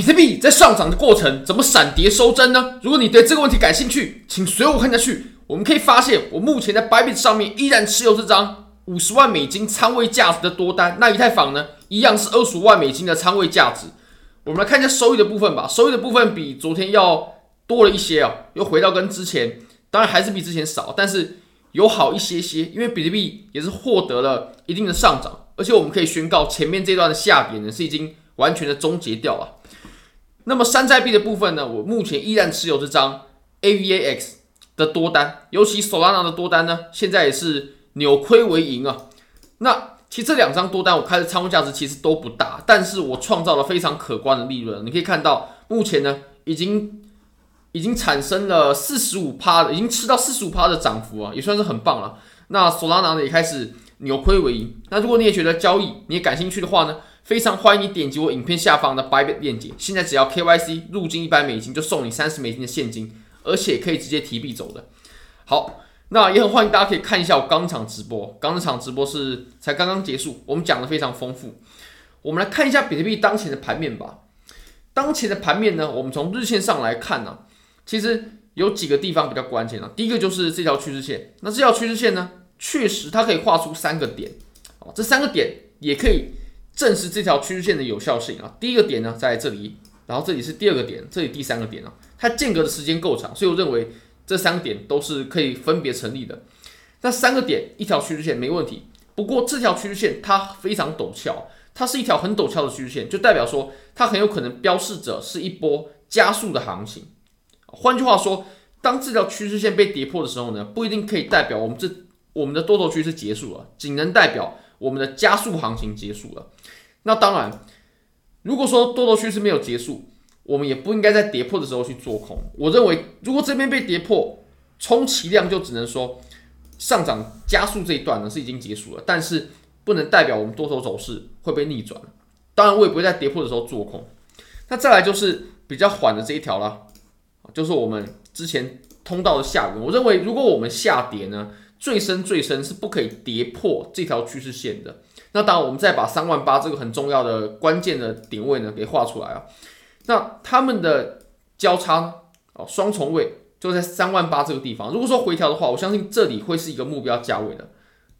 比特币在上涨的过程怎么闪跌收针呢？如果你对这个问题感兴趣，请随我看下去。我们可以发现，我目前在 Bybit 上面依然持有这张五十万美金仓位价值的多单。那以太坊呢，一样是二十五万美金的仓位价值。我们来看一下收益的部分吧。收益的部分比昨天要多了一些啊，又回到跟之前，当然还是比之前少，但是有好一些些。因为比特币也是获得了一定的上涨，而且我们可以宣告前面这段的下跌呢是已经完全的终结掉了。那么山寨币的部分呢，我目前依然持有这张 AVAX 的多单，尤其 Solana 的多单呢，现在也是扭亏为盈啊。那其实这两张多单我开的仓位价值其实都不大，但是我创造了非常可观的利润。你可以看到，目前呢已经已经产生了四十五趴的，已经吃到四十五趴的涨幅啊，也算是很棒了。那 Solana 呢也开始扭亏为盈。那如果你也觉得交易你也感兴趣的话呢，非常欢迎你点击我影片下方的 Bybit 链接，现在只要 KYC 入金一百美金就送你三十美金的现金，而且可以直接提币走的。好，那也很欢迎大家可以看一下我刚场直播，刚场直播是才刚刚结束，我们讲的非常丰富。我们来看一下比特币当前的盘面吧。当前的盘面呢，我们从日线上来看呢、其实有几个地方比较关键啊。第一个就是这条趋势线，那这条趋势线呢，确实它可以画出三个点，哦，这三个点也可以。证实这条趋势线的有效性啊，第一个点呢在这里，然后这里是第二个点，这里第三个点啊，它间隔的时间够长，所以我认为这三个点都是可以分别成立的。那三个点一条趋势线没问题，不过这条趋势线它非常陡峭，它是一条很陡峭的趋势线，就代表说它很有可能标示着是一波加速的行情。换句话说，当这条趋势线被跌破的时候呢，不一定可以代表我们这我们的多头趋势结束了，仅能代表。我们的加速行情结束了，那当然，如果说多头趋势没有结束，我们也不应该在跌破的时候去做空。我认为，如果这边被跌破，充其量就只能说上涨加速这一段呢是已经结束了，但是不能代表我们多头走势会被逆转。当然，我也不会在跌破的时候做空。那再来就是比较缓的这一条了，就是我们之前通道的下缘。我认为，如果我们下跌呢，最深最深是不可以跌破这条趋势线的。那当然，我们再把三万八这个很重要的关键的点位呢给画出来啊。那他们的交叉，哦，双重位就在三万八这个地方。如果说回调的话，我相信这里会是一个目标价位的。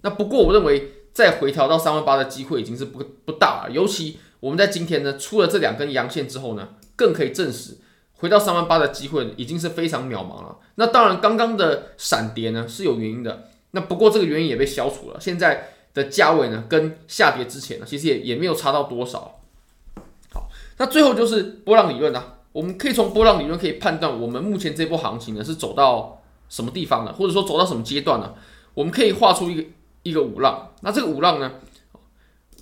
那不过我认为再回调到三万八的机会已经是不不大了。尤其我们在今天呢出了这两根阳线之后呢，更可以证实回到三万八的机会已经是非常渺茫了。那当然，刚刚的闪跌呢是有原因的。那不过这个原因也被消除了，现在的价位呢，跟下跌之前呢，其实也也没有差到多少。好，那最后就是波浪理论啊，我们可以从波浪理论可以判断，我们目前这波行情呢是走到什么地方了，或者说走到什么阶段了。我们可以画出一个一个五浪，那这个五浪呢，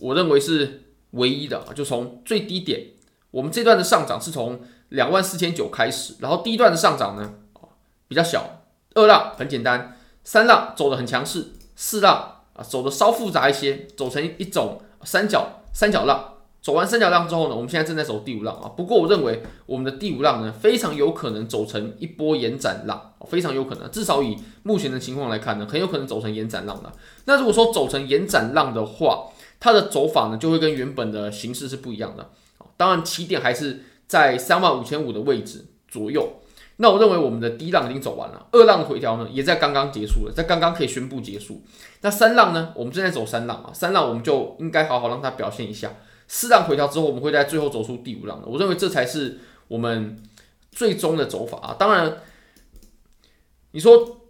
我认为是唯一的，就从最低点，我们这段的上涨是从两万四千九开始，然后第一段的上涨呢，比较小，二浪很简单。三浪走得很强势，四浪啊走得稍复杂一些，走成一种三角三角浪。走完三角浪之后呢，我们现在正在走第五浪啊。不过我认为我们的第五浪呢，非常有可能走成一波延展浪，非常有可能。至少以目前的情况来看呢，很有可能走成延展浪的。那如果说走成延展浪的话，它的走法呢，就会跟原本的形式是不一样的。当然起点还是在三万五千五的位置左右。那我认为我们的第一浪已经走完了，二浪的回调呢也在刚刚结束了，在刚刚可以宣布结束。那三浪呢，我们正在走三浪啊，三浪我们就应该好好让它表现一下。四浪回调之后，我们会在最后走出第五浪的。我认为这才是我们最终的走法啊。当然，你说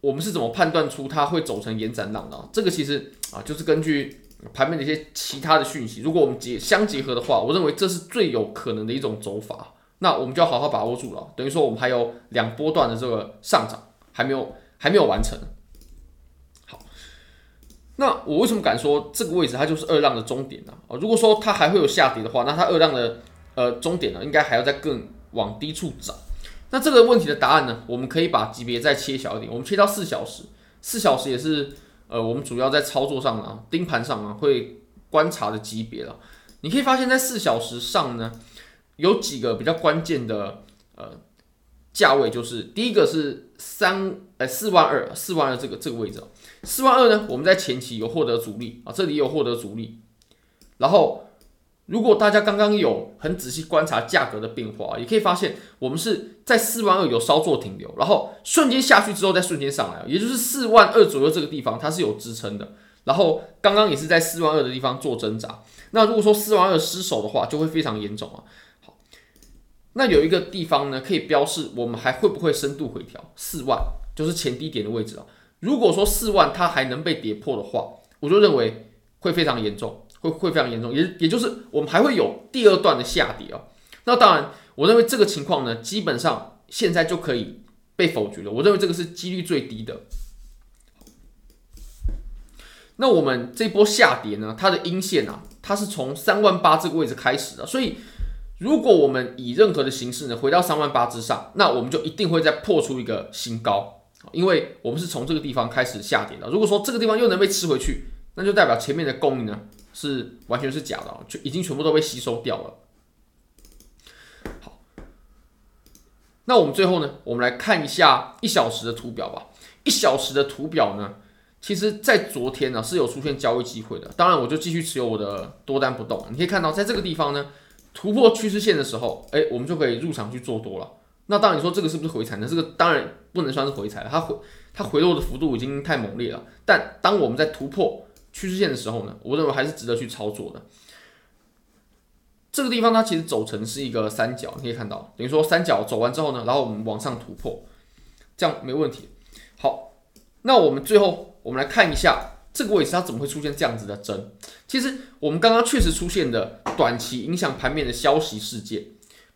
我们是怎么判断出它会走成延展浪的？这个其实啊，就是根据盘面的一些其他的讯息，如果我们结相结合的话，我认为这是最有可能的一种走法。那我们就要好好把握住了，等于说我们还有两波段的这个上涨还没有还没有完成。好，那我为什么敢说这个位置它就是二浪的终点呢？啊，如果说它还会有下跌的话，那它二浪的呃终点呢，应该还要再更往低处涨。那这个问题的答案呢，我们可以把级别再切小一点，我们切到四小时，四小时也是呃我们主要在操作上啊盯盘上啊会观察的级别了。你可以发现，在四小时上呢。有几个比较关键的呃价位，就是第一个是三呃四万二四万二这个这个位置，四万二呢，我们在前期有获得阻力啊，这里有获得阻力，然后如果大家刚刚有很仔细观察价格的变化，也可以发现我们是在四万二有稍作停留，然后瞬间下去之后再瞬间上来，也就是四万二左右这个地方它是有支撑的。然后刚刚也是在四万二的地方做挣扎。那如果说四万二失守的话，就会非常严重啊。那有一个地方呢，可以标示我们还会不会深度回调，四万就是前低点的位置啊。如果说四万它还能被跌破的话，我就认为会非常严重。会会非常严重，也也就是我们还会有第二段的下跌啊。那当然，我认为这个情况呢，基本上现在就可以被否决了。我认为这个是几率最低的。那我们这波下跌呢，它的阴线啊，它是从三万八这个位置开始的。所以，如果我们以任何的形式呢，回到三万八之上，那我们就一定会再破出一个新高，因为我们是从这个地方开始下跌的。如果说这个地方又能被吃回去，那就代表前面的供应呢，是完全是假的，就已经全部都被吸收掉了。好，那我们最后呢，我们来看一下一小时的图表吧。一小时的图表呢，其实在昨天呢是有出现交易机会的。当然，我就继续持有我的多单不动。你可以看到，在这个地方呢，突破趋势线的时候，哎，我们就可以入场去做多了。那当然，你说这个是不是回踩呢？这个当然不能算是回踩了，它回它回落的幅度已经太猛烈了。但当我们在突破趋势线的时候呢，我认为还是值得去操作的。这个地方它其实走成是一个三角，你可以看到，等于说三角走完之后呢，然后我们往上突破，这样没问题。好，那我们最后我们来看一下这个位置它怎么会出现这样子的针。其实我们刚刚确实出现的短期影响盘面的消息事件，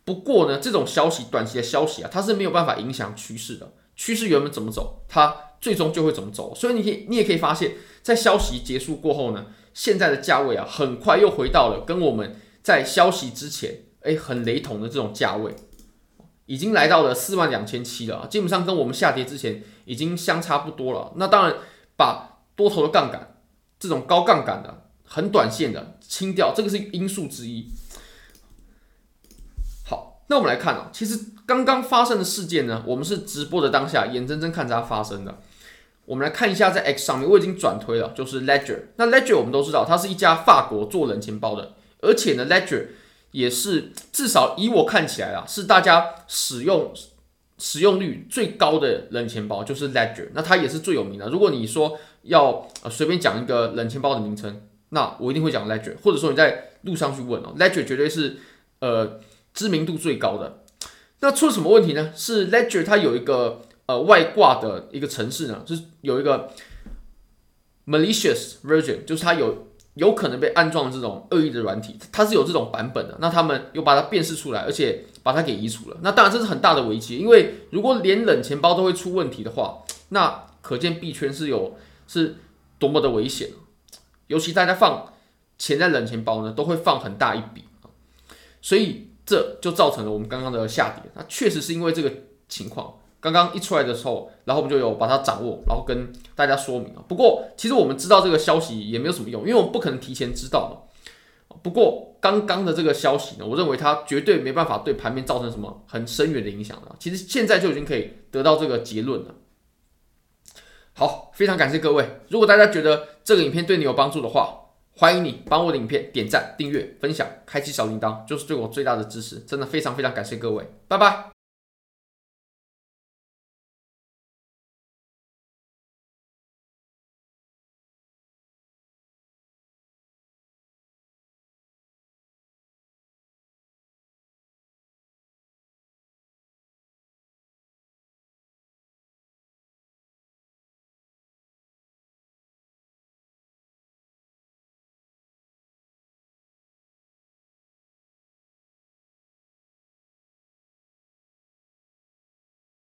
不过呢，这种消息短期的消息啊，它是没有办法影响趋势的。趋势原本怎么走，它最终就会怎么走。所以你可以，你也可以发现。在消息结束过后呢，现在的价位啊，很快又回到了跟我们在消息之前，哎，很雷同的这种价位，已经来到了四万两千七了，基本上跟我们下跌之前已经相差不多了。那当然，把多头的杠杆，这种高杠杆的、很短线的清掉，这个是因素之一。好，那我们来看啊，其实刚刚发生的事件呢，我们是直播的当下，眼睁睁看着它发生的。我们来看一下，在 X 上面我已经转推了，就是 Ledger。那 Ledger 我们都知道，它是一家法国做冷钱包的，而且呢，Ledger 也是至少以我看起来啊，是大家使用使用率最高的冷钱包，就是 Ledger。那它也是最有名的。如果你说要随便讲一个冷钱包的名称，那我一定会讲 Ledger，或者说你在路上去问哦，Ledger 绝对是呃知名度最高的。那出了什么问题呢？是 Ledger 它有一个。呃，外挂的一个程式呢，是有一个 malicious version，就是它有有可能被安装这种恶意的软体，它是有这种版本的。那他们又把它辨识出来，而且把它给移除了。那当然这是很大的危机，因为如果连冷钱包都会出问题的话，那可见币圈是有是多么的危险。尤其大家放钱在冷钱包呢，都会放很大一笔啊，所以这就造成了我们刚刚的下跌。那确实是因为这个情况。刚刚一出来的时候，然后我们就有把它掌握，然后跟大家说明了。不过，其实我们知道这个消息也没有什么用，因为我们不可能提前知道嘛。不过，刚刚的这个消息呢，我认为它绝对没办法对盘面造成什么很深远的影响了。其实现在就已经可以得到这个结论了。好，非常感谢各位。如果大家觉得这个影片对你有帮助的话，欢迎你帮我的影片点赞、订阅、分享、开启小铃铛，就是对我最大的支持。真的非常非常感谢各位，拜拜。